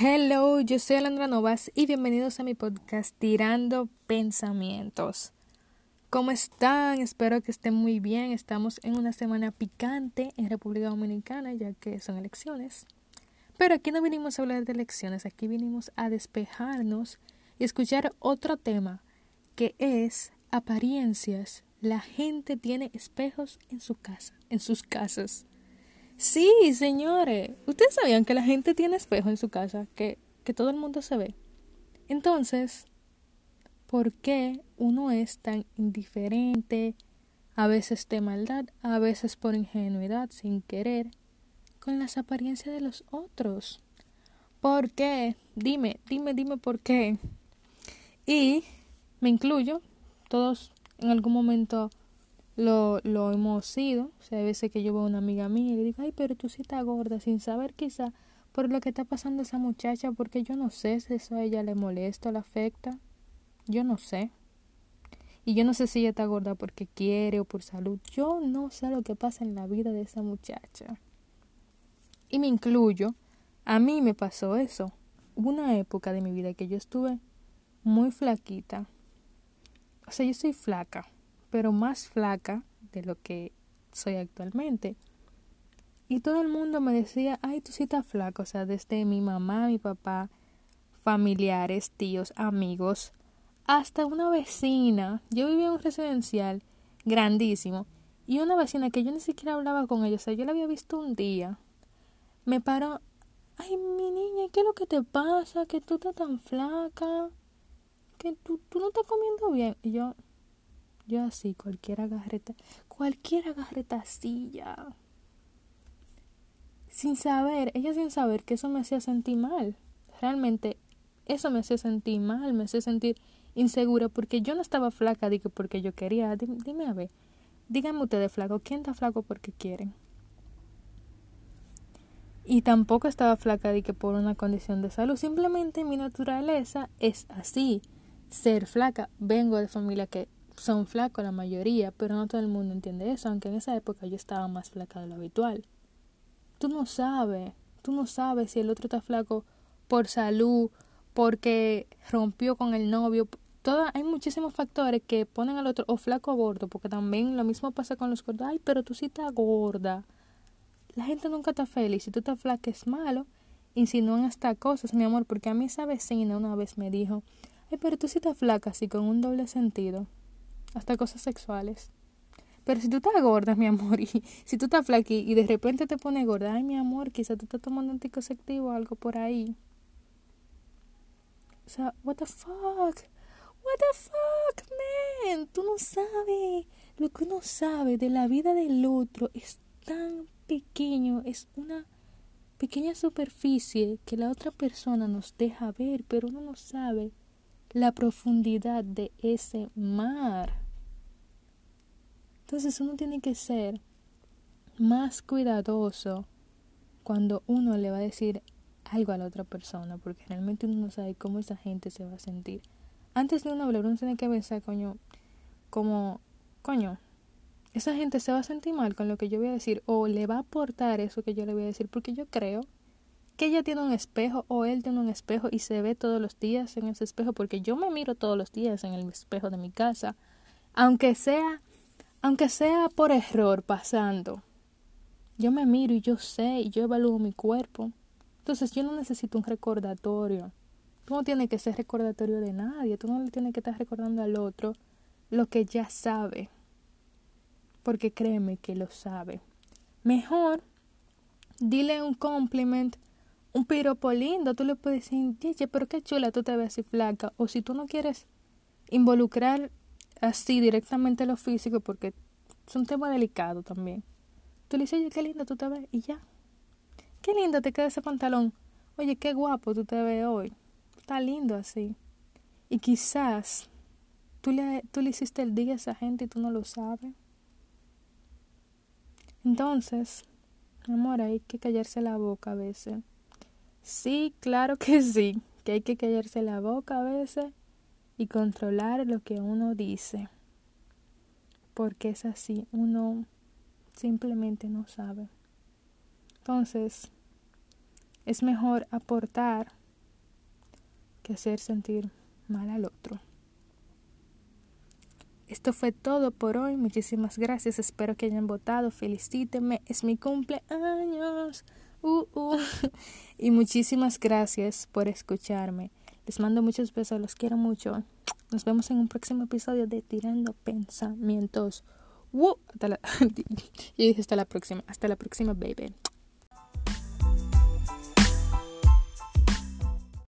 Hello, yo soy Alandra Novas y bienvenidos a mi podcast Tirando Pensamientos. ¿Cómo están? Espero que estén muy bien. Estamos en una semana picante en República Dominicana ya que son elecciones. Pero aquí no vinimos a hablar de elecciones, aquí vinimos a despejarnos y escuchar otro tema que es apariencias. La gente tiene espejos en su casa, en sus casas. Sí, señores. Ustedes sabían que la gente tiene espejo en su casa, que, que todo el mundo se ve. Entonces, ¿por qué uno es tan indiferente, a veces de maldad, a veces por ingenuidad, sin querer, con las apariencias de los otros? ¿Por qué? Dime, dime, dime por qué. Y me incluyo, todos en algún momento lo, lo hemos sido. O sea, hay veces que yo veo a una amiga mía y le digo, ay, pero tú sí estás gorda, sin saber quizá por lo que está pasando esa muchacha, porque yo no sé si eso a ella le molesta le afecta. Yo no sé. Y yo no sé si ella está gorda porque quiere o por salud. Yo no sé lo que pasa en la vida de esa muchacha. Y me incluyo. A mí me pasó eso. Hubo una época de mi vida que yo estuve muy flaquita. O sea, yo soy flaca pero más flaca de lo que soy actualmente. Y todo el mundo me decía, ay, tú sí estás flaca, o sea, desde mi mamá, mi papá, familiares, tíos, amigos, hasta una vecina. Yo vivía en un residencial grandísimo y una vecina que yo ni siquiera hablaba con ella, o sea, yo la había visto un día, me paró, ay, mi niña, ¿qué es lo que te pasa? Que tú estás tan flaca, que tú, tú no estás comiendo bien. Y yo, yo así, cualquier agarreta, cualquier ya. Sin saber, ella sin saber que eso me hacía sentir mal. Realmente, eso me hacía sentir mal, me hacía sentir insegura porque yo no estaba flaca, digo, porque yo quería. Dime, a ver, díganme ustedes flaco, ¿quién está flaco porque quieren? Y tampoco estaba flaca de que por una condición de salud. Simplemente mi naturaleza es así. Ser flaca. Vengo de familia que son flacos la mayoría, pero no todo el mundo entiende eso, aunque en esa época yo estaba más flaca de lo habitual. Tú no sabes, tú no sabes si el otro está flaco por salud, porque rompió con el novio. Toda, hay muchísimos factores que ponen al otro o flaco o gordo, porque también lo mismo pasa con los gordos. Ay, pero tú sí estás gorda. La gente nunca está feliz. Si tú estás flaca es malo. Insinúan hasta cosas, mi amor, porque a mí esa vecina una vez me dijo, ay, pero tú sí estás flaca, así con un doble sentido hasta cosas sexuales. Pero si tú estás gorda, mi amor, y si tú estás flaca y de repente te pones gorda, ay, mi amor, quizá tú estás tomando anticonceptivo o algo por ahí. O sea, what the fuck? What the fuck, man? Tú no sabes. Lo que uno sabe de la vida del otro es tan pequeño, es una pequeña superficie que la otra persona nos deja ver, pero uno no sabe la profundidad de ese mar. Entonces uno tiene que ser más cuidadoso cuando uno le va a decir algo a la otra persona, porque realmente uno no sabe cómo esa gente se va a sentir. Antes de uno hablar, uno tiene que pensar, coño, como, coño, esa gente se va a sentir mal con lo que yo voy a decir, o le va a aportar eso que yo le voy a decir, porque yo creo que ella tiene un espejo o él tiene un espejo y se ve todos los días en ese espejo porque yo me miro todos los días en el espejo de mi casa aunque sea aunque sea por error pasando. Yo me miro y yo sé y yo evalúo mi cuerpo. Entonces yo no necesito un recordatorio. Tú no tienes que ser recordatorio de nadie. Tú no le tienes que estar recordando al otro lo que ya sabe. Porque créeme que lo sabe. Mejor dile un compliment un piropo lindo, tú le puedes decir, pero qué chula tú te ves así flaca. O si tú no quieres involucrar así directamente lo físico, porque es un tema delicado también. Tú le dices, oye, qué lindo tú te ves, y ya. Qué lindo te queda ese pantalón. Oye, qué guapo tú te ves hoy. Está lindo así. Y quizás tú le, tú le hiciste el día a esa gente y tú no lo sabes. Entonces, amor, hay que callarse la boca a veces. Sí, claro que sí, que hay que callarse la boca a veces y controlar lo que uno dice. Porque es así, uno simplemente no sabe. Entonces, es mejor aportar que hacer sentir mal al otro. Esto fue todo por hoy. Muchísimas gracias. Espero que hayan votado. Felicítenme. Es mi cumpleaños. Uh, uh. Y muchísimas gracias por escucharme. Les mando muchos besos. Los quiero mucho. Nos vemos en un próximo episodio de Tirando Pensamientos. La, y hasta la próxima. Hasta la próxima, baby.